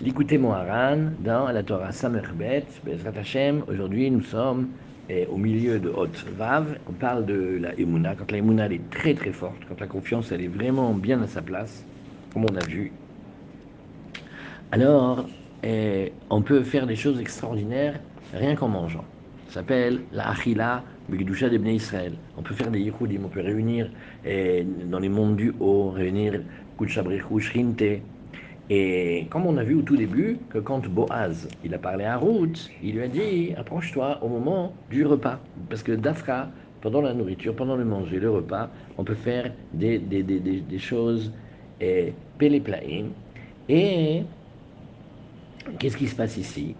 L'écoutez Moharan dans la Torah Samerbet, Bezrat Hashem. Aujourd'hui, nous sommes au milieu de Hot Vav. On parle de la Emouna. Quand la Emouna est très très forte, quand la confiance elle est vraiment bien à sa place, comme on a vu, alors eh, on peut faire des choses extraordinaires rien qu'en mangeant. Ça s'appelle la Achila Begdusha d'Ebné Israël. On peut faire des Yichudim, on peut réunir eh, dans les mondes du haut, réunir Kuchabrichu, Shrinte, et comme on a vu au tout début, que quand Boaz, il a parlé à Ruth, il lui a dit, approche-toi au moment du repas. Parce que d'Afra, pendant la nourriture, pendant le manger, le repas, on peut faire des, des, des, des choses et péléplaïm. Et qu'est-ce qui se passe ici?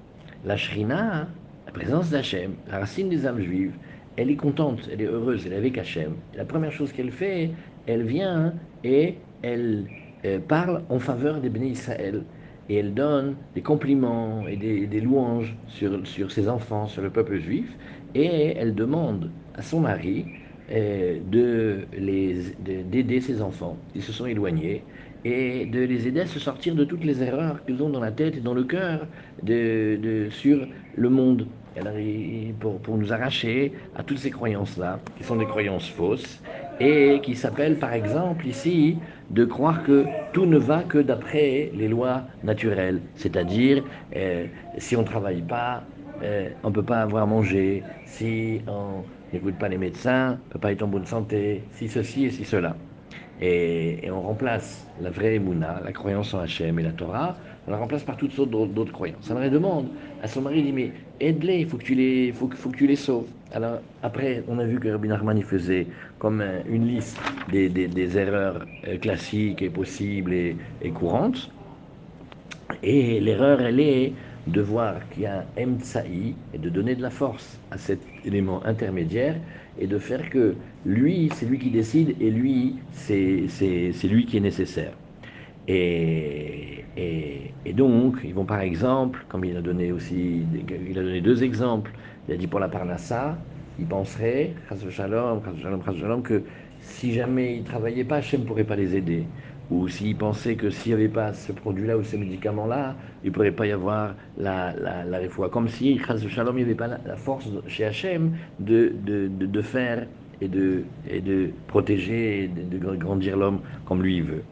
La Shrina, la présence d'Hachem, la racine des âmes juives, elle est contente, elle est heureuse, elle est avec Hachem. la première chose qu'elle fait, elle vient et elle euh, parle en faveur des bénis Israël et elle donne des compliments et des, louanges sur, sur, ses enfants, sur le peuple juif, et elle demande à son mari euh, de d'aider ses enfants qui se sont éloignés et de les aider à se sortir de toutes les erreurs qu'ils ont dans la tête et dans le cœur de, de, sur le monde. pour, pour nous arracher à toutes ces croyances-là, qui sont des croyances fausses, et qui s'appellent par exemple ici de croire que tout ne va que d'après les lois naturelles, c'est-à-dire euh, si on ne travaille pas, euh, on ne peut pas avoir mangé, si on n'écoute pas les médecins, on ne peut pas être en bonne santé, si ceci et si cela. Et, on remplace la vraie Mouna, la croyance en Hachem et la Torah, on la remplace par toutes sortes d'autres croyances. Ça me demande à son mari, il dit, mais aide-les, il faut, faut, faut que tu les sauves. Alors après, on a vu que Rabbi Nachman faisait comme une liste des, des, erreurs euh, classiques et possibles et, et courantes. Et l'erreur, elle est de voir qu'il y a un Mtsaï et de donner de la force à cet élément intermédiaire et de faire que lui, c'est lui qui décide et lui, c'est lui qui est nécessaire. Et, et, donc, ils vont par exemple, comme il a donné aussi, il a donné deux exemples, il a dit pour la Parnassa, il penserait, shalom, shalom, shalom, que si jamais ils ne travaillaient pas, Hachem ne pourrait pas les aider ou s'il pensait que s'il n'y avait pas ce produit-là ou ce médicament-là, il ne pourrait pas y avoir la, la, la Comme si, Shalom, il n'y avait pas la, force chez Hachem de, de, de, faire et de, et de protéger et de, de grandir l'homme comme lui il veut.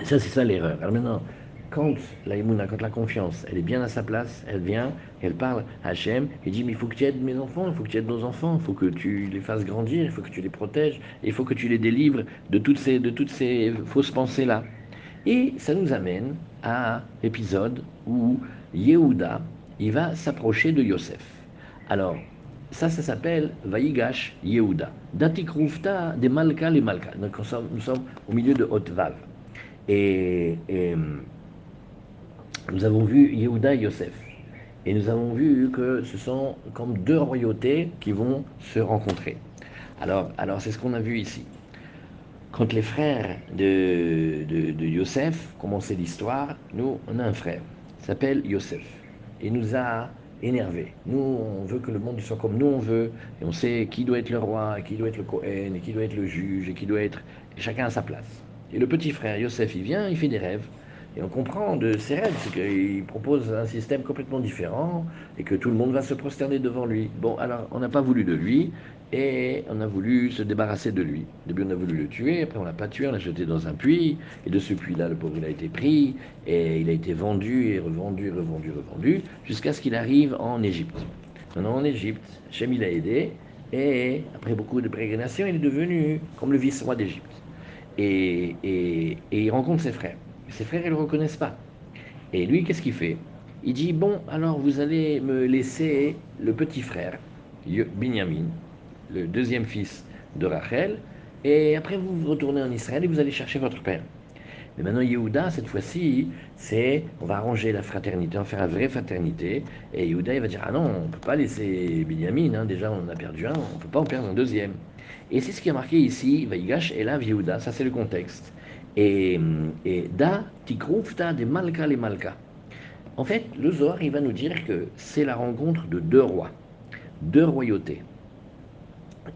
Et ça, c'est ça l'erreur. Alors maintenant, quand la la confiance, elle est bien à sa place, elle vient, elle parle à Hachem, et dit, mais il faut que tu aides mes enfants, il faut que tu aides nos enfants, il faut que tu les fasses grandir, il faut que tu les protèges, il faut que tu les délivres de toutes ces, de toutes ces fausses pensées-là. Et ça nous amène à l'épisode où Yehuda, il va s'approcher de Yosef. Alors, ça, ça s'appelle Vaïgash Yehuda. Datikrufta de Malka les Malka. Donc, nous sommes, au milieu de Hotvav. et nous avons vu Yehuda et Yosef. Et nous avons vu que ce sont comme deux royautés qui vont se rencontrer. Alors, alors c'est ce qu'on a vu ici. Quand les frères de, de, Yosef commençaient l'histoire, nous, on a un frère, s'appelle Yosef. Il nous a énervés. Nous, on veut que le monde soit comme nous on veut, et on sait qui doit être le roi, qui doit être le Cohen, et qui doit être le juge, et qui doit être... chacun à sa place. Et le petit frère Yosef, il vient, il fait des rêves, et on comprend de ses rêves, c'est qu'il propose un système complètement différent et que tout le monde va se prosterner devant lui. Bon, alors on n'a pas voulu de lui et on a voulu se débarrasser de lui. Au début, on a voulu le tuer, après on l'a pas tué, on l'a jeté dans un puits, et de ce puits-là, le pauvre, a été pris, et il a été vendu, et revendu, revendu, revendu, jusqu'à ce qu'il arrive en Égypte. Maintenant, en Égypte, Shem, il a aidé, et après beaucoup de pérégrinations, il est devenu comme le vice-roi d'Égypte. Et, et il rencontre ses frères. Ses frères, ne le reconnaissent pas. Et lui, qu'est-ce qu'il fait? Il dit, bon, alors vous allez me laisser le petit frère, Binyamin, le deuxième fils de Rachel, et après vous retournez en Israël et vous allez chercher votre père. Mais maintenant, Yehuda, cette fois-ci, c'est on va arranger la fraternité, on va faire une vraie fraternité. Et Yehuda, il va dire Ah non, on ne peut pas laisser Binyamin, hein, déjà on en a perdu un, on ne peut pas en perdre un deuxième. Et c'est ce qui a marqué ici, Vaïgash et là, Yehuda, ça c'est le contexte. Et, da tikrufta de malka les malka. En fait, le Zohar, il va nous dire que c'est la rencontre de deux rois, deux royautés.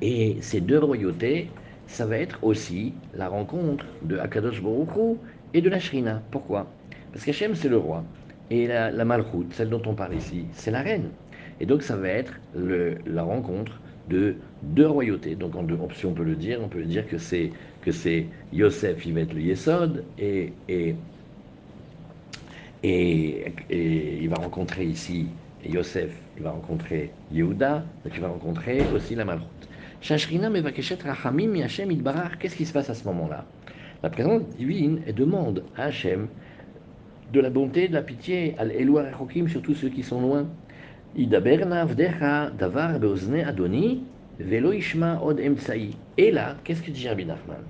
Et ces deux royautés, ça va être aussi la rencontre de Akadosh Baruch et de la Shrina. Pourquoi? Parce qu'Hachem, c'est le roi. Et la, la celle dont on parle ici, c'est la reine. Et donc ça va être le, la rencontre de deux royautés. Donc en deux, si on peut le dire, on peut dire que c'est que c'est Yosef, être le Yesod, et, et, et, il va rencontrer ici Yosef, il va rencontrer Yehuda, donc il va rencontrer aussi la Malchut. Shashrina mevakeshet rachamim Hashem idbarar. Qu'est-ce qui se passe à ce moment-là? La présence divine demande à Hachem de la bonté, de la pitié, al Eloah Rechokim, sur tous ceux qui sont loin. Idaberna vdecha davar beozne adoni velo ishma od emtsai. Et là, qu'est-ce que dit Rabbi Nachman?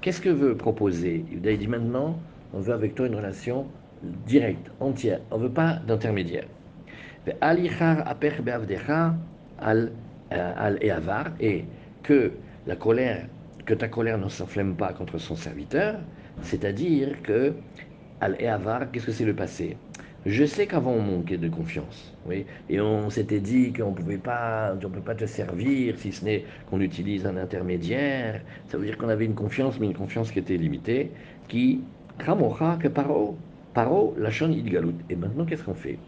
Qu'est-ce que veut proposer Il dit maintenant, on veut avec toi une relation directe, entière. On ne veut pas d'intermédiaire. Al eavar et que la colère, que ta colère ne s'enflamme pas contre son serviteur, c'est-à-dire que al eavar, qu'est-ce que c'est le passé? Je sais qu'avant on manquait de confiance, oui, et on s'était dit qu'on pouvait pas, peut pas te servir si ce n'est qu'on utilise un intermédiaire. Ça veut dire qu'on avait une confiance, mais une confiance qui était limitée, qui ramocha que paro, paro la idgalut. Et maintenant qu'est-ce qu'on fait?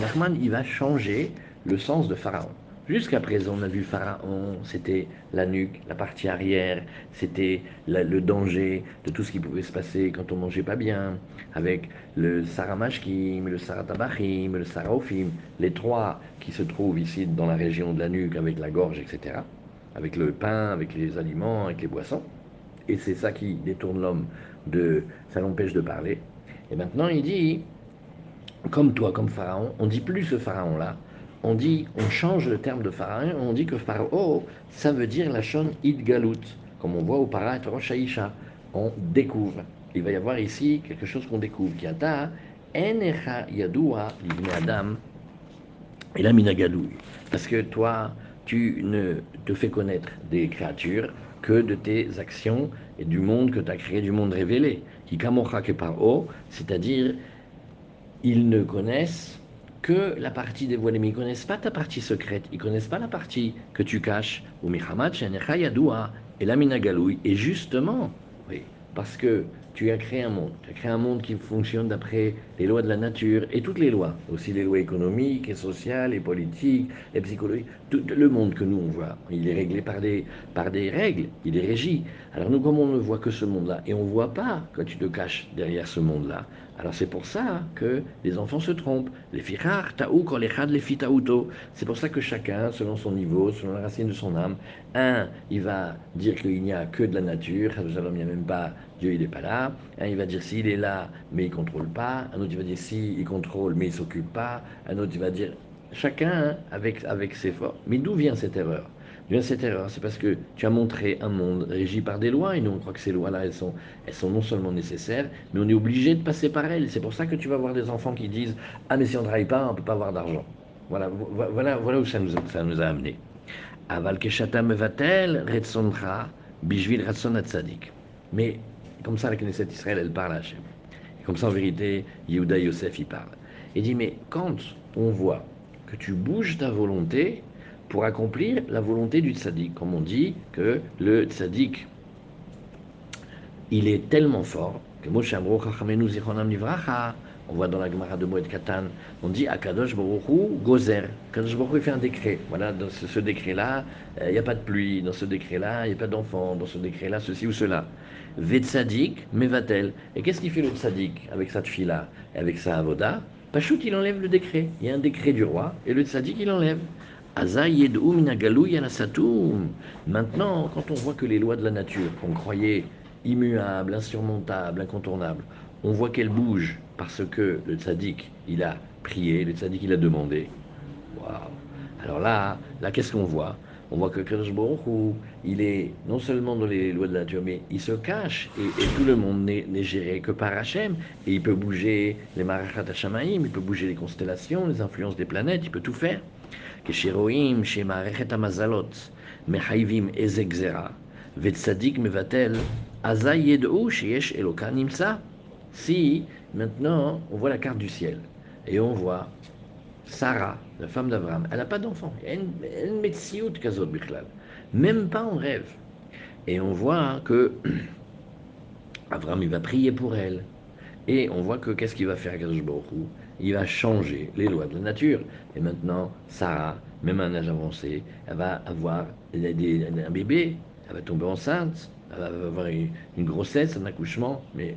Nachman il va changer le sens de Pharaon. Jusqu'à présent, on a vu Pharaon, c'était la nuque, la partie arrière, c'était le danger de tout ce qui pouvait se passer quand on mangeait pas bien, avec le Saramashkim, le Saratabachim, le Saraofim, les trois qui se trouvent ici dans la région de la nuque avec la gorge, etc., avec le pain, avec les aliments, avec les boissons. Et c'est ça qui détourne l'homme de, ça l'empêche de parler. Et maintenant, il dit, comme toi, comme Pharaon, on dit plus ce Pharaon-là, on dit, on change le terme de pharaon, on dit que pharaon, ça veut dire la shon idgalut, comme on voit au parat Rosh on découvre. Il va y avoir ici quelque chose qu'on découvre. Kiata, enecha yadua adam, et la. Parce que toi, tu ne te fais connaître des créatures que de tes actions et du monde que tu as créé, du monde révélé. Qui kamocha ke c'est-à-dire, ils ne connaissent que la partie dévoilée, mais ils ne connaissent pas ta partie secrète, ils ne connaissent pas la partie que tu caches. Et la. Et justement, oui, parce que tu as créé un monde, tu as créé un monde qui fonctionne d'après les lois de la nature et toutes les lois, aussi les lois économiques et sociales et politiques et psychologiques. Tout le monde que nous on voit, il est réglé par des, par des règles, il est régi. Alors nous, comme on ne voit que ce monde-là, et on ne voit pas quand tu te caches derrière ce monde-là, alors c'est pour ça que les enfants se trompent. Les fichar, taou, kolechad, les fitauto. C'est pour ça que chacun, selon son niveau, selon la racine de son âme, un, il va dire qu'il n'y a que de la nature, il n'y a même pas, Dieu il n'est pas là. Un, il va dire s'il est là, mais il ne contrôle pas. Un autre, il va dire si, il contrôle, mais il s'occupe pas. Un autre, il va dire chacun avec, avec ses forces. Mais d'où vient cette erreur? Vient cette erreur C'est parce que tu as montré un monde régi par des lois, et nous on croit que ces lois-là, elles sont, elles sont non seulement nécessaires, mais on est obligé de passer par elles. C'est pour ça que tu vas voir des enfants qui disent Ah, mais si on ne travaille pas, on ne peut pas avoir d'argent. Voilà, voilà, voilà où ça nous, ça nous a amené. Aval keshata mevatel bishvil ratson. Mais comme ça, la Knesset Israël, elle parle à Hachem. Et comme ça, en vérité, Yehuda Yosef, il parle. Il dit Mais quand on voit que tu bouges ta volonté, pour accomplir la volonté du tzaddik. Comme on dit que le tzaddik, il est tellement fort que Moshe on voit dans la Gemara de Moed Katan, on dit Akadosh Baruchu Gozer. Akadosh Baruch fait un décret. Voilà, dans ce, décret-là, euh, il n'y a pas de pluie. Dans ce décret-là, il n'y a pas d'enfant. Dans ce décret-là, ceci ou cela. Vetzadik Mevatel. Et qu'est-ce qu'il fait le tzaddik avec sa tfila et avec sa avoda? Pachout, il enlève le décret. Il y a un décret du roi et le tzaddik, il enlève. Maintenant, quand on voit que les lois de la nature, qu'on croyait immuables, insurmontables, incontournables, on voit qu'elles bougent parce que le tzaddik, il a prié, le tzaddik, il a demandé. Waouh Alors là, là qu'est-ce qu'on voit? On voit que Kadosh il est non seulement dans les lois de la nature, mais il se cache et, tout le monde n'est géré que par Hachem. Et il peut bouger les marachat il peut bouger les constellations, les influences des planètes, il peut tout faire. כשרואים שמערכת המזלות מחייבים איזה גזרה, וצדיק מבטל, אזי ידעו שיש אלוקה נמצא. Si, maintenant, on voit la carte du ciel, et on voit Sarah, la femme d'Abraham, elle n'a pas d'enfant, elle a une médecine kazot bichlal, même pas en rêve. Et on voit que Abraham, il va prier pour elle, Et on voit que qu'est-ce qu'il va faire Kadosh Baruch Hu il va changer les lois de la nature. Et maintenant, Sarah, même à un âge avancé, elle va avoir un bébé, elle va tomber enceinte, elle va avoir une une grossesse, un accouchement, mais,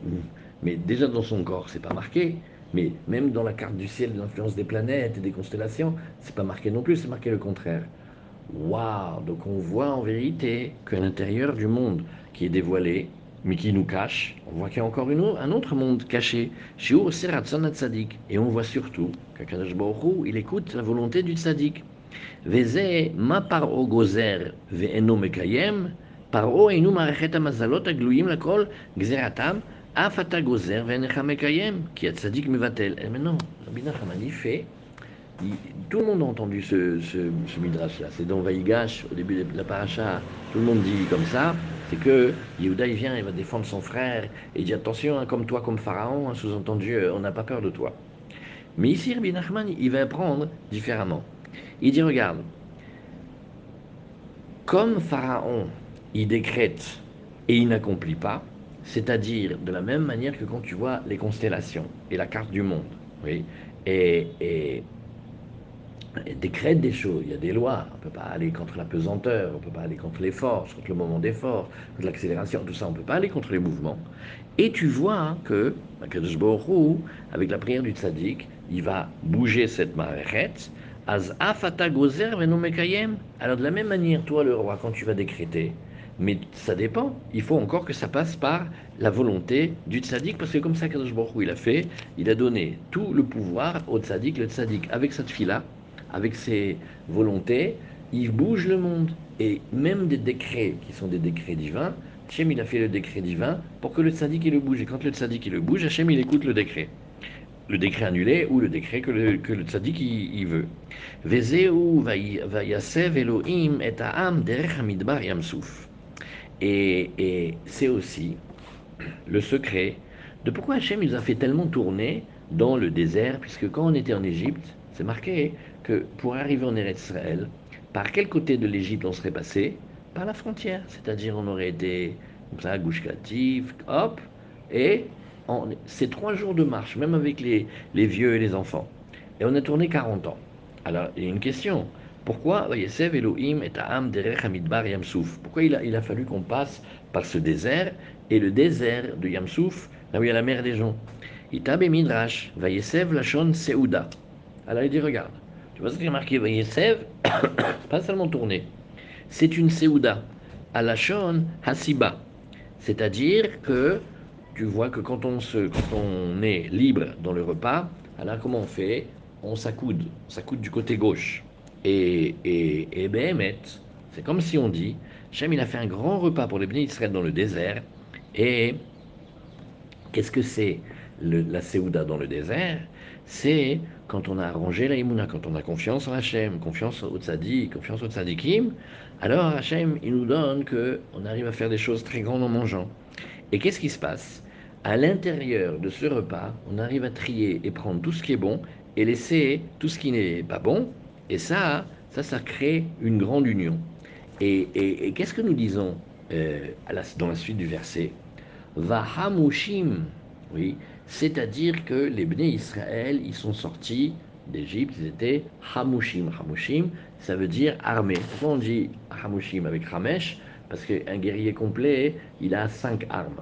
mais déjà dans son corps, c'est pas marqué. Mais même dans la carte du ciel, de l'influence des planètes et des constellations, c'est pas marqué non plus, c'est marqué le contraire. Waouh Donc on voit en vérité qu'à l'intérieur du monde qui est dévoilé, mais qui nous cache. On voit qu'il y a encore une autre, un autre monde caché. Et on voit surtout qu'Akadosh Baruch il écoute la volonté du tzaddik. Veze ma paro gozer ve'eno mekayem, paro enu marechet amazalot agluim lakol gzeratam, afata gozer ve'enecha mekayem, qui a tzaddik mevatel. Eh, Et maintenant, Rabbi Nachman, il fait tout le monde a entendu ce, midrash-là. C'est dans Vaïgash, au début de la paracha, tout le monde dit comme ça. C'est que Yehuda, il vient, il va défendre son frère, et il dit attention, hein, comme toi, comme Pharaon, hein, sous-entendu, euh, on n'a pas peur de toi. Mais ici, Rabbi Nachman, il va apprendre différemment. Il dit regarde, comme Pharaon, il décrète et il n'accomplit pas, c'est-à-dire de la même manière que quand tu vois les constellations et la carte du monde, oui, et et décrète des choses, il y a des lois, on ne peut pas aller contre la pesanteur, on ne peut pas aller contre les forces, contre le moment d'effort, contre l'accélération, tout ça, on ne peut pas aller contre les mouvements. Et tu vois que avec la prière du tzaddik, il va bouger cette maréchet, Az afata gozer. Alors de la même manière, toi le roi, quand tu vas décréter, mais ça dépend, il faut encore que ça passe par la volonté du tzaddik, parce que comme ça Kadosh Baruch il a fait, il a donné tout le pouvoir au tzaddik, le tzaddik avec cette fila, avec ses volontés, il bouge le monde. Et même des décrets qui sont des décrets divins, Hachem a fait le décret divin pour que le tzaddik il le bouge. Et quand le tzaddik il le bouge, Hachem écoute le décret. Le décret annulé ou le décret que le, que le tzaddik il, il veut. Elohim et ha'am derech yamsouf. Et, et c'est aussi le secret de pourquoi Hachem nous a fait tellement tourner dans le désert, puisque quand on était en Égypte, c'est marqué que pour arriver en Eretz Israël, par quel côté de l'Égypte on serait passé Par la frontière, c'est-à-dire on aurait été comme ça, Katif, hop, et c'est trois jours de marche, même avec les, vieux et les enfants. Et on a tourné 40 ans. Alors, il y a une question. Pourquoi Vayesev Elohim et Ta'am Derech Hamidbar Yamsouf Pourquoi il a, fallu qu'on passe par ce désert Et le désert de Yamsouf, là où il y a la mer des gens? Itabe Midrash, Vayesev Lachon Seuda. Alors il dit, regarde, vois ce qui est marqué Vayesev Pas seulement tourner. C'est une Seuda, à Lachon Hasiba. C'est-à-dire que tu vois que quand on, se, quand on est libre dans le repas, alors comment on fait? On s'accoude, on s'accoude du côté gauche. Et, et, et Behemet, c'est comme si on dit, Hachem il a fait un grand repas pour les bénis Israël dans le désert, et qu'est-ce que c'est la Séouda dans le désert? C'est quand on a arrangé la Imuna, quand on a confiance en Hachem, confiance au Tzadi, confiance au Tzadikim, alors Hachem il nous donne que on arrive à faire des choses très grandes en mangeant. Et qu'est-ce qui se passe? À l'intérieur de ce repas, on arrive à trier et prendre tout ce qui est bon et laisser tout ce qui n'est pas bon. Et ça, ça, ça crée une grande union. Et qu'est-ce que nous disons euh, à la- dans la suite du verset? Vahamushim, oui, c'est-à-dire que les Bnei Israël, ils sont sortis d'Égypte, ils étaient Hamushim. Hamushim, ça veut dire armé. Pourquoi on dit Hamushim avec Ramesh? Parce qu'un guerrier complet, il a cinq armes.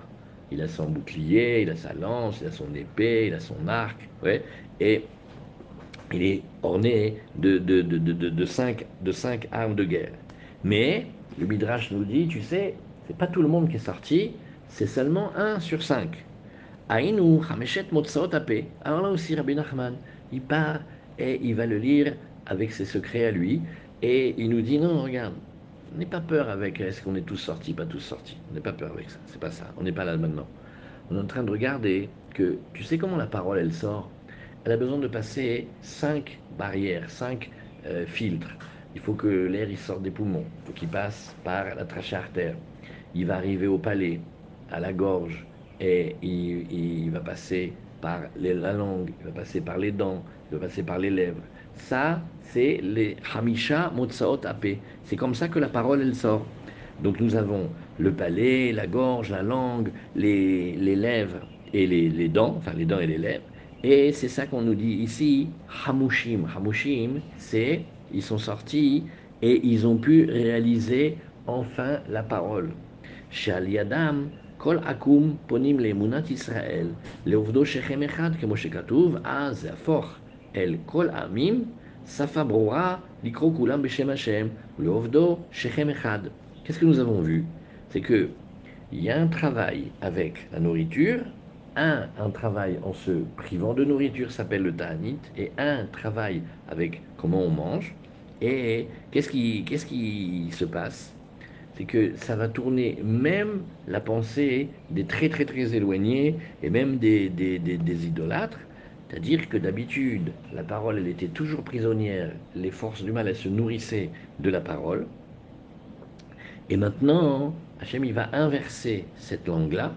Il a son bouclier, il a sa lance, il a son épée, il a son arc, ouais, et il est orné de cinq, de cinq armes de guerre. Mais le Midrash nous dit, tu sais, c'est pas tout le monde qui est sorti, c'est seulement un sur cinq. Aïnou, Hameshet Motsaot Ape. Alors là aussi, Rabbi Nachman, il part et il va le lire avec ses secrets à lui, et il nous dit, non, regarde, n'aie pas peur avec est-ce qu'on est tous sortis, pas tous sortis? N'aie pas peur avec ça, c'est pas ça, on n'est pas là maintenant. On est en train de regarder que, tu sais comment la parole, elle sort? Elle a besoin de passer cinq barrières, cinq euh, filtres. Il faut que l'air il sorte des poumons, il faut qu'il passe par la trachée artère. Il va arriver au palais, à la gorge, et il, va passer par la langue, il va passer par les dents, il va passer par les lèvres. Ça, c'est les Hamisha Motsaot Ape. C'est comme ça que la parole, elle sort. Donc nous avons le palais, la gorge, la langue, les, les lèvres et les, dents, enfin les dents et les lèvres. Et c'est ça qu'on nous dit ici, Hamushim. Hamushim, c'est, ils sont sortis et ils ont pu réaliser enfin la parole. Shal Yadam, Kol Akum, Ponim le Munat Israël, Leovdo Shechem Echad, כמו שכתוב, אז זה הפוך אל כל העמים, שפה ברורה, לקרוא כולם בשם השם, ולעובדו שכם אחד. Qu'est-ce que nous avons vu C'est que il y a un travail avec la nourriture, un, un travail en se privant de nourriture s'appelle le ta'anit, et un travail avec comment on mange. Et qu'est-ce qui, qu'est-ce qui se passe C'est que ça va tourner même la pensée des très très très éloignés et même des, des, des, idolâtres. C'est-à-dire que d'habitude, la parole, elle était toujours prisonnière, les forces du mal, elles se nourrissaient de la parole. Et maintenant, Hachem, il va inverser cette langue-là,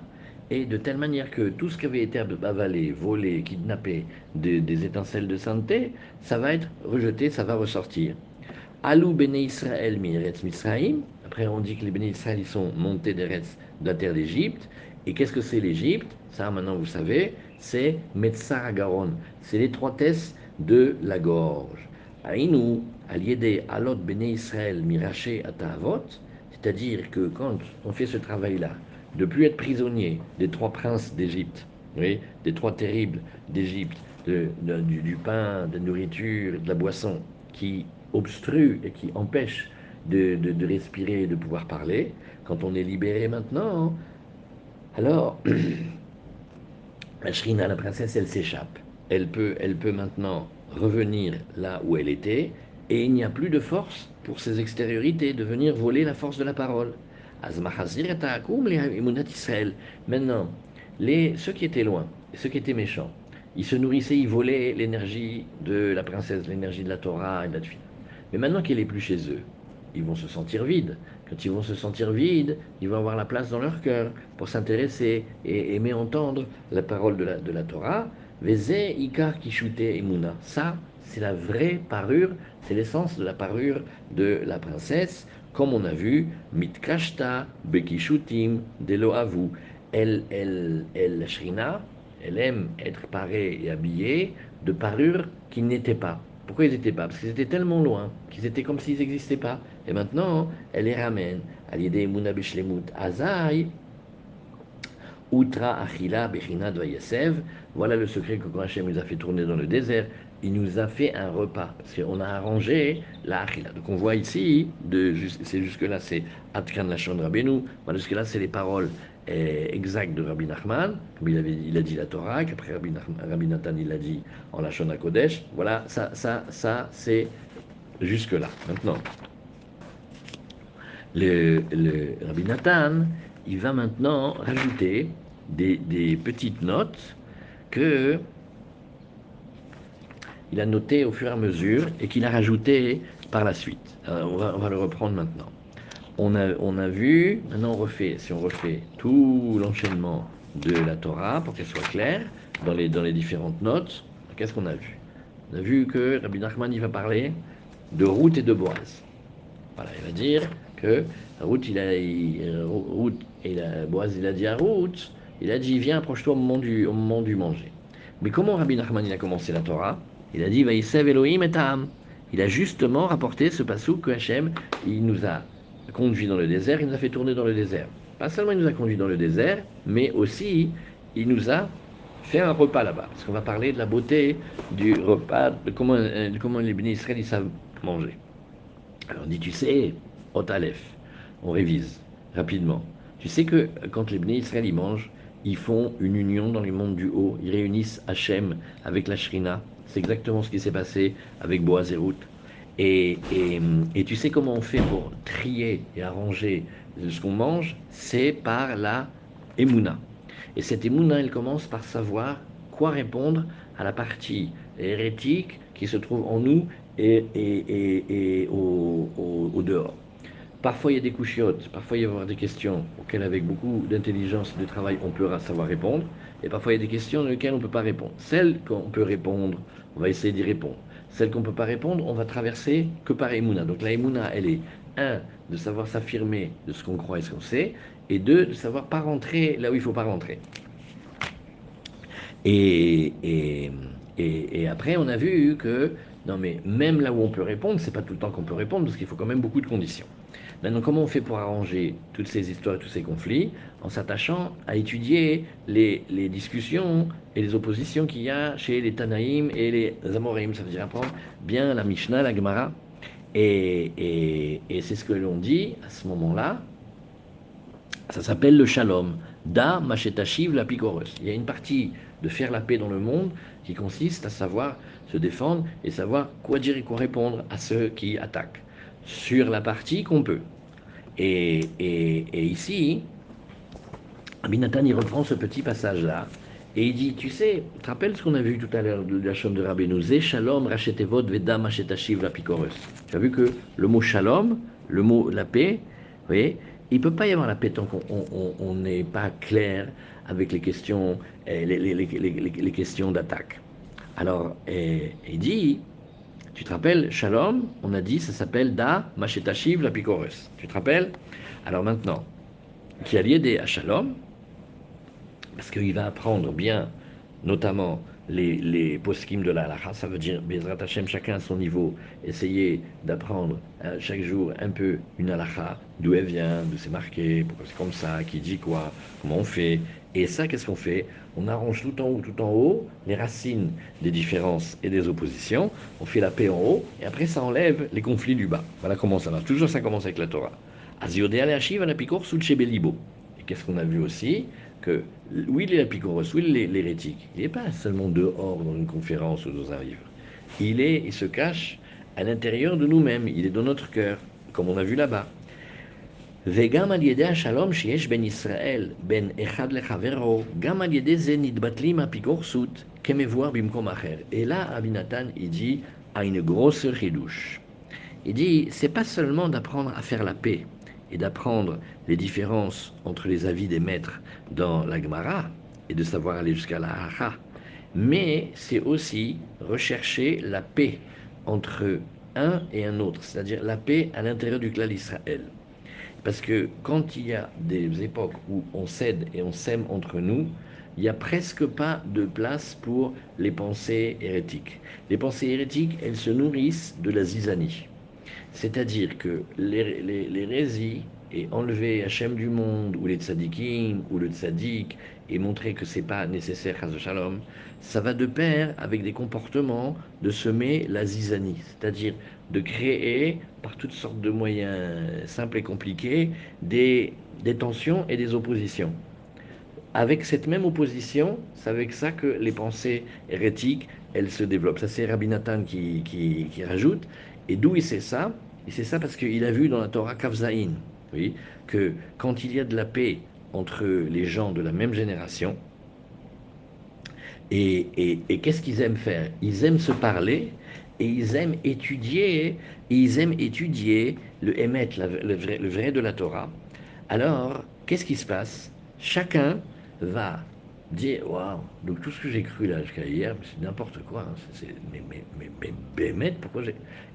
et de telle manière que tout ce qui avait été avalé, volé, kidnappé, des, étincelles de sainteté, ça va être rejeté, ça va ressortir. Alou Bene Israël Miretz Misraïm. Après, on dit que les Israël ils sont montés d'Eretz, de la terre d'Égypte. Et qu'est-ce que c'est l'Égypte? Ça, maintenant, vous savez, c'est Metzar Garon. C'est l'étroitesse de la gorge. Aïnou, Aliede Alot Bene Israël Miraché Atavot. C'est-à-dire que quand on fait ce travail-là, de plus être prisonnier des trois princes d'Égypte, des trois terribles d'Égypte, de, du, du, pain, de la nourriture, de la boisson, qui obstrue et qui empêche de, de, respirer et de pouvoir parler, quand on est libéré maintenant, alors la la princesse, elle s'échappe. Elle peut, elle peut maintenant revenir là où elle était, et il n'y a plus de force pour ses extériorités de venir voler la force de la parole. Maintenant, les, ceux qui étaient loin, ceux qui étaient méchants, ils se nourrissaient, ils volaient l'énergie de la princesse, l'énergie de la Torah et de la Tfila. Mais maintenant qu'elle est plus chez eux, ils vont se sentir vides. Quand ils vont se sentir vides, ils vont avoir la place dans leur cœur pour s'intéresser et aimer entendre la parole de la, Torah. Ikar kishute emuna. Ça, c'est la vraie parure, c'est l'essence de la parure de la princesse, comme on a vu, mitkashta bekishutim deloavu. Elle, elle, elle, shrina, elle aime être parée et habillée de parures qui n'étaient pas. Pourquoi ils n'étaient pas? Parce qu'ils étaient tellement loin, qu'ils étaient comme s'ils n'existaient pas. Et maintenant, elle les ramène. À l'idée Mouna Bishlemut Azai, Outra Achila Bechina Vayasev. Voilà le secret que quand Hachem nous a fait tourner dans le désert, il nous a fait un repas. Parce qu'on a arrangé la Achila. Donc on voit ici, c'est jusque-là, c'est Atkan Lachon Rabbeinu. Jusque-là, c'est les paroles exactes de Rabbi Nachman. Comme il, a dit la Torah, qu'après Rabbi, Rabbi Nathan, il a dit en Lachon Kodesh. Voilà, ça, ça, ça, c'est jusque-là. Maintenant, le, le Rabbi Nathan, il va maintenant rajouter des, petites notes que il a noté au fur et à mesure et qu'il a rajouté par la suite. Alors on, va, le reprendre maintenant. On a, on a vu, maintenant on refait, si on refait tout l'enchaînement de la Torah pour qu'elle soit claire dans les, dans les différentes notes, qu'est-ce qu'on a vu? On a vu que Rabbi Nachman il va parler de Ruth et de Boaz. Voilà, il va dire que Ruth, il a, il, Ruth et la, Boaz, il a dit à Ruth, il a dit viens approche-toi au moment du, au moment du manger. Mais comment Rabbi Nachman il a commencé la Torah? Il a dit Vaïsev Elohim et Ta'am. Il a justement rapporté ce passou que Hachem, il nous a conduit dans le désert, il nous a fait tourner dans le désert. Pas seulement il nous a conduit dans le désert, mais aussi il nous a fait un repas là-bas. Parce qu'on va parler de la beauté du repas, de comment, comment les bénis Israël ils savent manger. Alors on dit, tu sais, Otalef, on révise rapidement. Tu sais que quand les bénis Israël mangent, ils font une union dans les mondes du haut, ils réunissent Hachem avec la Shrina. C'est exactement ce qui s'est passé avec Boaz et Ruth. Et, tu sais comment on fait pour trier et arranger ce qu'on mange? C'est par la émouna. Et cette émouna, elle commence par savoir quoi répondre à la partie hérétique qui se trouve en nous et, au, dehors. Parfois, il y a des couchiottes, parfois, il y a des questions auxquelles, avec beaucoup d'intelligence et de travail, on peut savoir répondre. Et parfois, il y a des questions auxquelles on ne peut pas répondre. Celles qu'on peut répondre, on va essayer d'y répondre. Celle qu'on ne peut pas répondre, on va traverser que par Emouna. Donc la Emouna, elle est, un, de savoir s'affirmer de ce qu'on croit et ce qu'on sait, et deux, de savoir pas rentrer là où il ne faut pas rentrer. Et, et, et, après, on a vu que, non mais même là où on peut répondre, c'est pas tout le temps qu'on peut répondre, parce qu'il faut quand même beaucoup de conditions. Maintenant, comment on fait pour arranger toutes ces histoires, tous ces conflits, en s'attachant à étudier les, discussions et les oppositions qu'il y a chez les Tanaïm et les Amorim, ça veut dire apprendre bien la Mishnah, la Gemara, et, et, et c'est ce que l'on dit à ce moment-là, ça s'appelle le shalom. Da Mashetashiv la picorus. Il y a une partie de faire la paix dans le monde qui consiste à savoir se défendre et savoir quoi dire et quoi répondre à ceux qui attaquent sur la partie qu'on peut. Et, et, et ici, Abinatan il reprend ce petit passage-là et il dit, tu sais, tu te rappelles ce qu'on a vu tout à l'heure de la chambre de Rabbeinu? Shalom rachetevot veda mashetashiv la. Tu as vu que le mot shalom, le mot la paix, vous il ne peut pas y avoir la paix tant qu'on n'est pas clair avec les questions, les, les, les, les questions d'attaque. Alors, et, il dit, tu te rappelles, Shalom, on a dit, ça s'appelle Da Mashetashiv la Picorus. Tu te rappelles? Alors maintenant, qui a lié à Shalom, parce qu'il va apprendre bien, notamment les, les poskim de la halakha, ça veut dire Bezrat Hashem, chacun à son niveau, essayer d'apprendre hein, chaque jour un peu une halakha, d'où elle vient, d'où c'est marqué, pourquoi c'est comme ça, qui dit quoi, comment on fait. Et ça, qu'est-ce qu'on fait? On arrange tout en haut, tout en haut, les racines des différences et des oppositions, on fait la paix en haut, et après ça enlève les conflits du bas. Voilà comment ça marche. Toujours ça commence avec la Torah. Et qu'est-ce qu'on a vu aussi? Que oui, oui, l'hérétique? Il n'est pas seulement dehors dans une conférence ou dans un livre. Il est, il se cache à l'intérieur de nous-mêmes. Il est dans notre cœur, comme on a vu là-bas. וגם על ידי השלום שיש בין ישראל, בין אחד לחברו, גם על ידי זה נתבטלים הפיגורסות כמבואר במקום אחר. Et là, Rabbi Nathan, il dit, a une grosse ridouche. Il dit, c'est pas seulement d'apprendre à faire la paix, et d'apprendre les différences entre les avis des maîtres dans la Gemara et de savoir aller jusqu'à la Hacha. Mais c'est aussi rechercher la paix entre un et un autre, c'est-à-dire la paix à l'intérieur du clan d'Israël. Parce que quand il y a des époques où on cède et on s'aime entre nous, il n'y a presque pas de place pour les pensées hérétiques. Les pensées hérétiques, elles se nourrissent de la zizanie. C'est-à-dire que l'hérésie et enlever Hachem du monde, ou les tzadikim, ou le tzadik, et montrer que c'est pas nécessaire, à shalom, ça va de pair avec des comportements de semer la zizanie, c'est-à-dire de créer, par toutes sortes de moyens simples et compliqués, des, des tensions et des oppositions. Avec cette même opposition, c'est avec ça que les pensées hérétiques, elles se développent. Ça, c'est Rabbi Nathan qui, qui, rajoute. Et d'où il sait ça? Il sait ça parce qu'il a vu dans la Torah Kavzaïn, oui, que quand il y a de la paix entre les gens de la même génération, et, et qu'est-ce qu'ils aiment faire? Ils aiment se parler et ils aiment étudier, ils aiment étudier le émet, le, vrai, de la Torah. Alors, qu'est-ce qui se passe? Chacun va dire waouh, donc tout ce que j'ai cru là jusqu'à hier, c'est n'importe quoi. Hein, c'est, mais, mais, mais, mais, mais, pourquoi j'ai.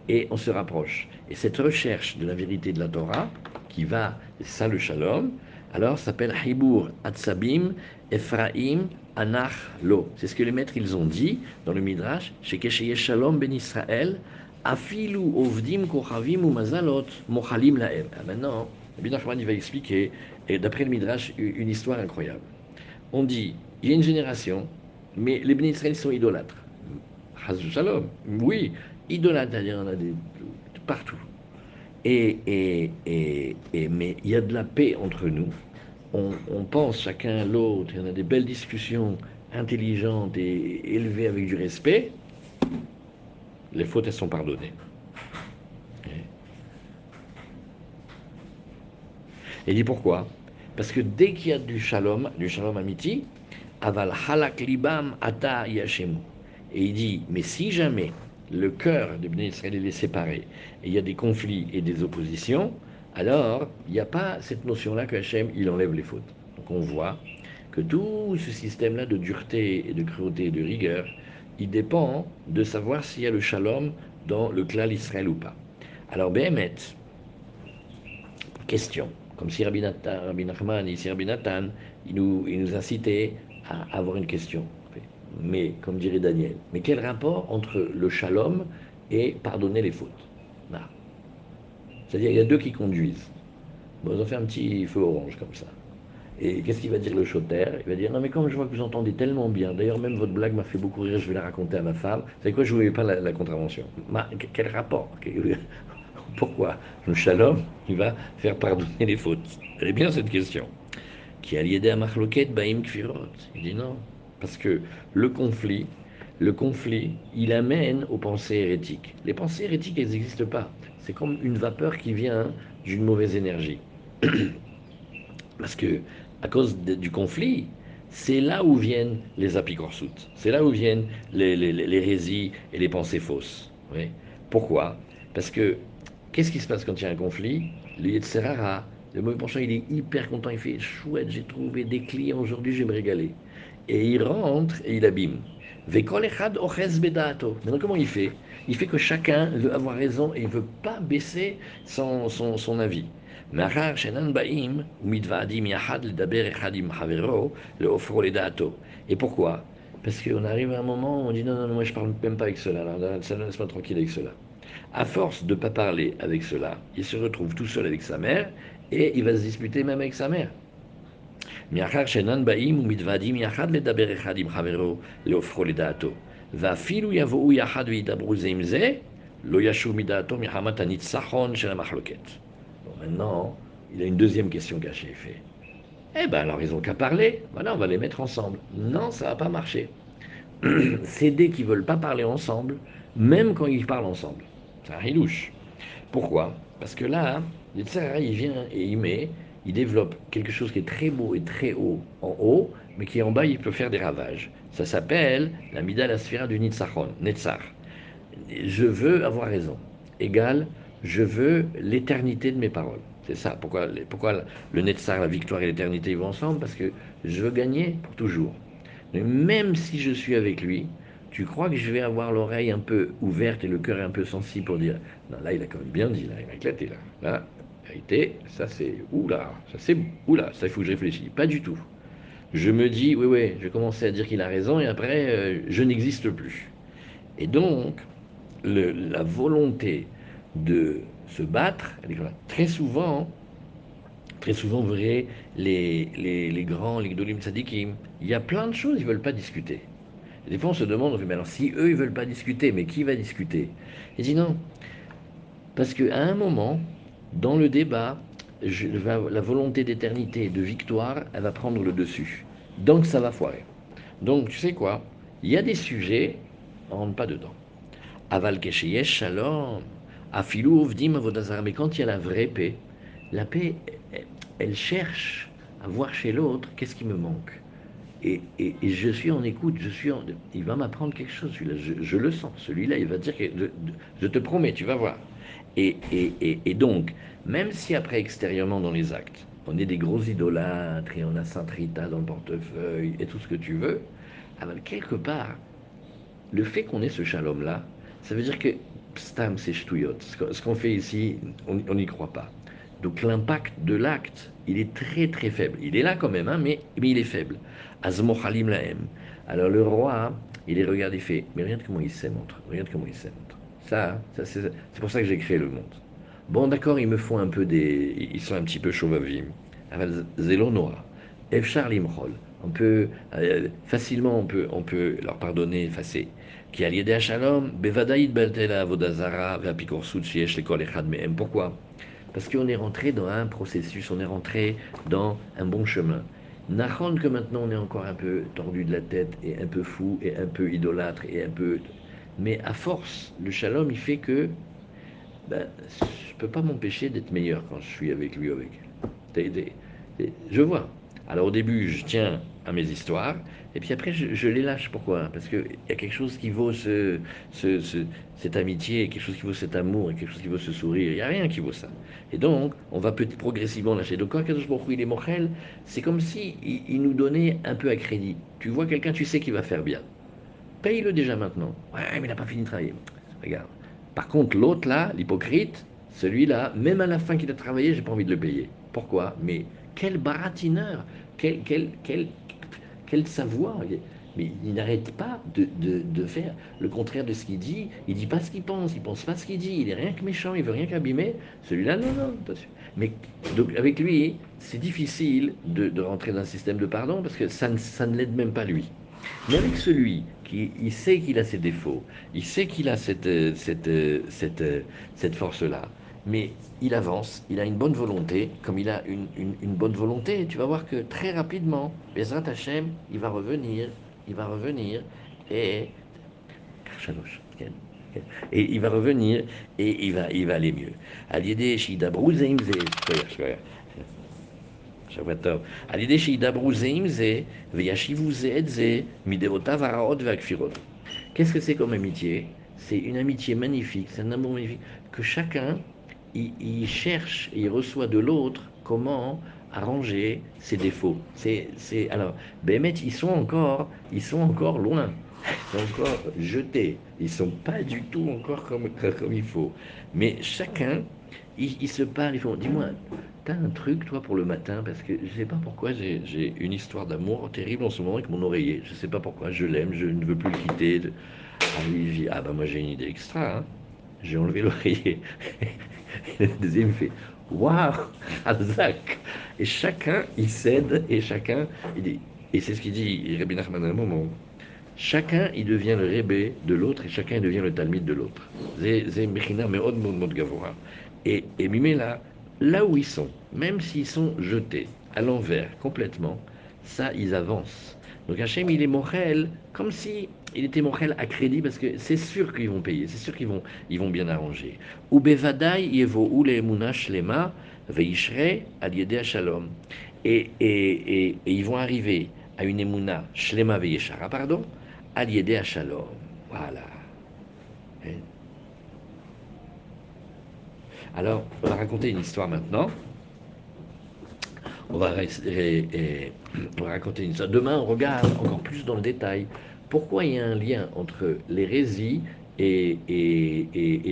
Et on se rapproche. Et cette recherche de la vérité de la Torah, qui va, c'est ça le shalom, alors s'appelle Hibur Atzabim Ephraim Anach Lo. C'est ce que les maîtres ils ont dit dans le Midrash, chez Shalom ben Israël, Afilu Ovdim Kochavim ou Mazalot Mochalim Laem. Ah, maintenant, le Nachman il va expliquer, et d'après le Midrash, une histoire incroyable. On dit, il y a une génération, mais les bénis sont idolâtres. Shalom, oui, idolâtres, c'est-à-dire on a des partout. Et, et, et, et, mais il y a de la paix entre nous. On, on pense chacun à l'autre, il en a des belles discussions intelligentes et élevées avec du respect. Les fautes, elles sont pardonnées. Et dit pourquoi? Parce que dès qu'il y a du shalom, du shalom amiti, aval halak libam ata yashemu. Et il dit, mais si jamais le cœur de Bnei Israël est séparé, et il y a des conflits et des oppositions, alors il n'y a pas cette notion-là que Hachem, il enlève les fautes. Donc on voit que tout ce système-là de dureté et de cruauté et de rigueur, il dépend de savoir s'il y a le shalom dans le clan d'Israël ou pas. Alors Behemet, question, comme si Rabbi, Nathan, Rabbi Nachman, ici Rabbi Nathan, il nous, il nous incitait à avoir une question. mais comme dirait Daniel, mais quel rapport entre le shalom et pardonner les fautes? C'est-à-dire, il y a deux qui conduisent. Bon, ils ont fait un petit feu orange comme ça. Et qu'est-ce qu'il va dire le choter Il va dire Non, mais comme je vois que vous entendez tellement bien, d'ailleurs, même votre blague m'a fait beaucoup rire, je vais la raconter à ma femme. Savez quoi, je ne voulais pas la, contravention. quel rapport? Pourquoi? Le shalom, il va faire pardonner les fautes Elle est bien cette question. Qui a lié à Machloket, Baim Kfirot? Il dit non. Parce que le conflit, le conflit, il amène aux pensées hérétiques. Les pensées hérétiques, elles n'existent pas. C'est comme une vapeur qui vient d'une mauvaise énergie. Parce que à cause du conflit, c'est là où viennent les apicorsoutes, c'est là où viennent l'hérésie et les pensées fausses. Pourquoi? Parce que qu'est-ce qui se passe quand il y a un conflit? Le Yetzerara, le mauvais penchant, il est hyper content, il fait chouette, j'ai trouvé des clients aujourd'hui, je vais me régaler. Et il rentre et il abîme. Maintenant, comment il fait? Il fait que chacun veut avoir raison et ne veut pas baisser son, son, son avis. Et pourquoi? Parce qu'on arrive à un moment où on dit non, non, moi je parle même pas avec cela, ça ne laisse pas tranquille avec cela. À force de ne pas parler avec cela, il se retrouve tout seul avec sa mère et il va se disputer même avec sa mère. ואפילו יבואו יחד וידברו זה עם זה, לא ישוב מדעתו מחמת הניצחון של המחלוקת. Maintenant, il a une deuxième question cachée. fait Eh ben alors ils ont qu'à parler. Voilà, on va les mettre ensemble. Non, ça va pas marcher. C'est des qui veulent pas parler ensemble, même quand ils parlent ensemble. C'est un ridouche. Pourquoi Parce que là, il vient et il met, il développe quelque chose qui est très beau et très haut en haut, mais qui en bas, il peut faire des ravages. Ça s'appelle la Mida la Sphira du Nitzachon, Netzar. Je veux avoir raison. Égal, je veux l'éternité de mes paroles. C'est ça. Pourquoi, pourquoi le Netzar, la victoire et l'éternité vont ensemble? Parce que je veux gagner pour toujours. Mais même si je suis avec lui, tu crois que je vais avoir l'oreille un peu ouverte et le cœur un peu sensible pour dire non là il a quand même bien dit là il a éclaté là là vérité ça c'est oula ça c'est oula ça il faut que je réfléchisse pas du tout je me dis oui oui je commencer à dire qu'il a raison et après euh, je n'existe plus et donc la volonté de se battre. Très souvent, très souvent, vous verrez les, les, grands, les Gdolim Tzadikim, il y a plein de choses, ils ne veulent pas discuter. des fois, on se demande, mais alors si eux, ils ne veulent pas discuter, mais qui va discuter? Il dit non. Parce qu'à un moment, dans le débat, la volonté d'éternité et de victoire, elle va prendre le dessus. Donc ça va foirer. Donc tu sais quoi? Il y a des sujets, on ne rentre pas dedans. Aval Kesheyesh Shalom, Afilou Ovdim mais quand il y a la vraie paix, la paix, elle cherche à voir chez l'autre qu'est-ce qui me manque. Et, je suis en écoute, je suis il va m'apprendre quelque chose, celui-là, je, le sens, celui-là, il va dire, que, je te promets, tu vas voir. Et, donc, même si après, extérieurement, dans les actes, on est des gros idolâtres et on a Saint Rita dans le portefeuille et tout ce que tu veux, ah ben, quelque part, le fait qu'on ait ce shalom-là, ça veut dire que Stam, c'est Ce qu'on fait ici, on n'y croit pas. Donc l'impact de l'acte, il est très très faible. Il est là quand même, hein, mais il est faible. Alors le roi, il est regardé, il fait, mais regarde comment il s'aime entre Regarde comment il s'aime entre Ça, ça c'est pour ça que j'ai créé le monde. Bon, d'accord, ils me font un peu des. Ils sont un petit peu chauvavim. Zelonora. Efchar limchol. On peut, euh, facilement, on peut, on peut leur pardonner, effacer. Qui a lié à Shalom, Bevadaïd Beltela Avodazara, Vapikorsout, Shiesh, l'école Echad. Pourquoi? Parce qu'on est rentré dans un processus, on est rentré dans un bon chemin. Nahon que maintenant on est encore un peu tordu de la tête et un peu fou et un peu idolâtre et un peu. Mais à force, le shalom il fait que ben, je peux pas m'empêcher d'être meilleur quand je suis avec lui avec. Je vois. Alors au début, je tiens mes histoires, et puis après, je, les lâche. Pourquoi? Parce qu'il y a quelque chose qui vaut ce, cette amitié, quelque chose qui vaut cet amour, quelque chose qui vaut ce sourire. Il n'y a rien qui vaut ça. Et donc, on va petit, progressivement lâcher. Donc, quand Kadosh Baruch il est mochel, c'est comme si il, nous donnait un peu à crédit. Tu vois quelqu'un, tu sais qu'il va faire bien. Paye-le déjà maintenant. Ouais, mais il n'a pas fini de travailler. Regarde. Par contre, l'autre là, l'hypocrite, celui-là, même à la fin qu'il a travaillé, j'ai pas envie de le payer. Pourquoi? Mais quel baratineur, quel, quel, quel, quel savoir. mais il n'arrête pas de, de, de, faire le contraire de ce qu'il dit. Il dit pas ce qu'il pense, il pense pas ce qu'il dit. Il est rien que méchant, il veut rien qu'abîmer. Celui-là, non, non. Mais donc avec lui, c'est difficile de, de, rentrer dans un système de pardon parce que ça ne, ça ne l'aide même pas lui. Mais avec celui qui il sait qu'il a ses défauts, il sait qu'il a cette, cette, cette, cette force-là, mais il avance, il a une bonne volonté, comme il a une, une, bonne volonté, tu vas voir que très rapidement, Bezrat il va revenir, il va revenir, et et il va revenir et il va, il va aller mieux. Qu'est-ce que c'est comme amitié? C'est une amitié magnifique, c'est un amour magnifique que chacun il, il cherche il reçoit de l'autre comment arranger ses défauts. C'est, alors, Bémet, ils sont encore, ils sont encore loin, ils sont encore jetés, ils sont pas du tout encore comme comme il faut. Mais chacun, il, se parle, ils dis-moi, t'as un truc toi pour le matin parce que je sais pas pourquoi j'ai, une histoire d'amour terrible en ce moment avec mon oreiller. Je sais pas pourquoi, je l'aime, je ne veux plus le quitter. Ah il dit, ah bah moi j'ai une idée extra. Hein. J'ai enlevé l'oreiller. le deuxième fait Waouh Alzak Et chacun, il cède, et chacun, il dit, et c'est ce qu'il dit Rabbi Nachman à un moment, chacun, il devient le rébé de l'autre, et chacun, il devient le talmid de l'autre. Et, et Mimela, là où ils sont, même s'ils sont jetés à l'envers complètement, ça, ils avancent. Donc Hachem, il est Mochel, comme si il était Mochel à crédit, parce que c'est sûr qu'ils vont payer, c'est sûr qu'ils vont, ils vont bien arranger. Ou Bevadai, Yevo, ou les Munash Lema, Veishre, Aliede Shalom. Et, et, ils vont arriver à une Emuna, Shlema Veyeshara, pardon, Aliede Shalom. Voilà. Hein? Alors, on va raconter une histoire maintenant. On va, on va, raconter une histoire. Demain, on regarde encore plus dans le détail pourquoi il y a un lien entre l'hérésie et,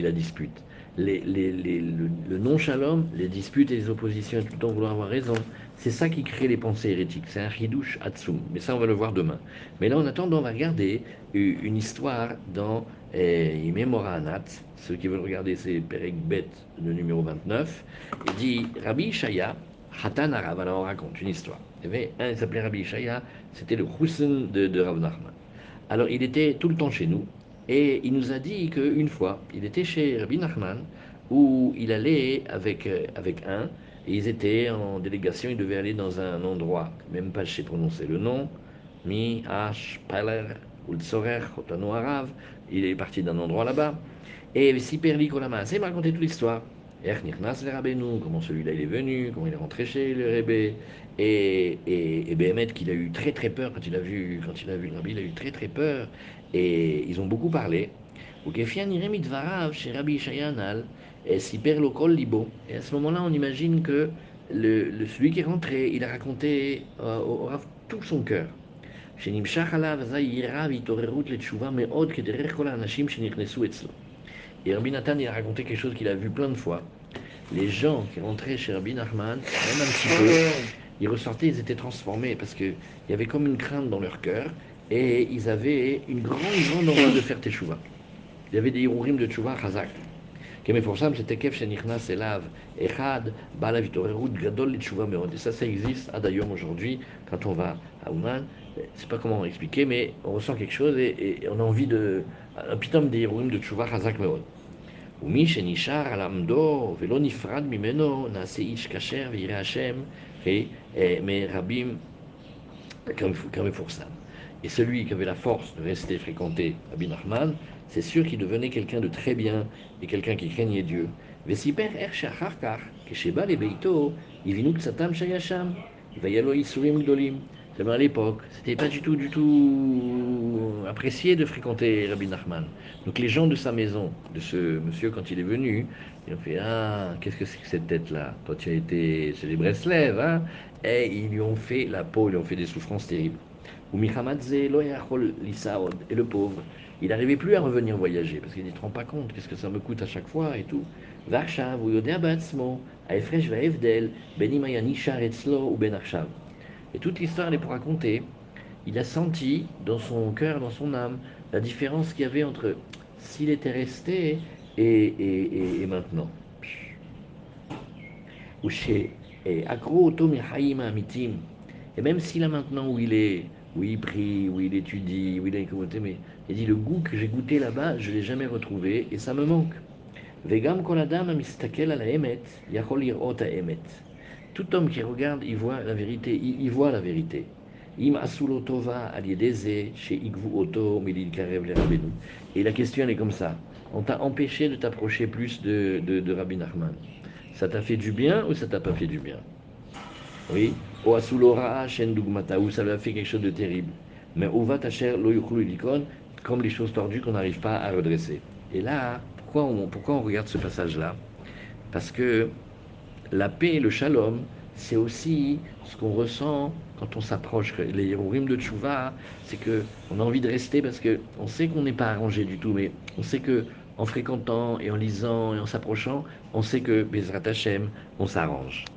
la dispute. Le, non-shalom, les disputes et les oppositions, tout le temps vouloir avoir raison, c'est ça qui crée les pensées hérétiques. C'est un hidouche atsum. Mais ça, on va le voir demain. Mais là, en attendant, on va regarder une histoire dans eh, Anat. Ceux qui veulent regarder, c'est Perek Bet, le numéro 29. Il dit Rabbi Shaya, Hatan Arav, alors on raconte une histoire. Il y avait un, il s'appelait Rabbi Ishaya, c'était le Hussein de, de Rav Nachman. Alors il était tout le temps chez nous, et il nous a dit qu'une fois, il était chez Rabbi Nachman, où il allait avec, euh, avec un, et ils étaient en délégation, ils devaient aller dans un endroit, même pas je sais prononcer le nom, Mi, H, Paler, Ultsorer, Otano Arav, il est parti d'un endroit là-bas, et Siperli Kolama, c'est m'a raconté toute l'histoire comment celui-là il est venu, comment il est rentré chez le Rebbe, et, et, et Béhémet qu'il a eu très très peur quand il a vu, quand il a vu le Rabbi, il a eu très très peur, et ils ont beaucoup parlé. Et à ce moment-là, on imagine que le, le, celui qui est rentré, il a raconté euh, au Rav tout son cœur. Et Rabbi Nathan, il a raconté quelque chose qu'il a vu plein de fois les gens qui rentraient chez Rabbi Nachman, même un petit peu, ils ressortaient, ils étaient transformés parce qu'il y avait comme une crainte dans leur cœur et ils avaient une grande, grande envie de faire teshuva. Il y avait des hirourim de teshuva chazak. c'était Kef Shenichnas Elav Echad Balavitorerut Gadol Teshuva Meod. Et ça, ça existe à d'ailleurs aujourd'hui quand on va à Ouman. Euh, c'est pas comment expliquer, mais on ressent quelque chose et, on a envie de. Un pitom des hirourim de teshuva chazak Meod. ומי שנשאר על עמדו ולא נפרד ממנו, נעשה איש כשר וירא השם, מרבים כמפורסם. Et celui qui avait la force de rester fréquenter Rabbi Nachman, c'est sûr qu'il devenait quelqu'un de très bien et quelqu'un qui craignait Dieu. וסיפר איך שאחר כך, כשבא לביתו, הבינו קצתם שהיה שם, והיה לו ייסורים גדולים. À l'époque, c'était pas du tout, du tout apprécié de fréquenter Rabbi Nachman. Donc les gens de sa maison, de ce monsieur quand il est venu, ils ont fait Ah, qu'est-ce que c'est que cette tête-là? Toi tu as été chez les Breslev, hein? Et ils lui ont fait la peau, ils lui ont fait des souffrances terribles. Ou Et le pauvre, il n'arrivait plus à revenir voyager parce qu'il ne se rend pas compte, qu'est-ce que ça me coûte à chaque fois et tout. Et toute l'histoire, elle est pour raconter il a senti dans son cœur, dans son âme, la différence qu'il y avait entre s'il était resté et, maintenant. Et même si là maintenant où il est, où il prie, où il étudie, où il est mais il dit le goût que j'ai goûté là-bas, je ne l'ai jamais retrouvé et ça me manque. Vegam. Tout homme qui regarde, il voit la vérité, il, voit la vérité. Et la question est comme ça. On t'a empêché de t'approcher plus de, Rabbi Nachman. Ça t'a fait du bien ou ça t'a pas fait du bien? Oui. Ou ça lui a fait quelque chose de terrible. Mais ova tacher lo likon, comme les choses tordues qu'on n'arrive pas à redresser. Et là, pourquoi on, pourquoi on regarde ce passage-là? Parce que la paix le shalom, c'est aussi ce qu'on ressent quand on s'approche. Les Hirurim de Tchouva, c'est qu'on a envie de rester parce qu'on sait qu'on n'est pas arrangé du tout, mais on sait que en fréquentant et en lisant et en s'approchant, on sait que Bezrat Hashem, on s'arrange.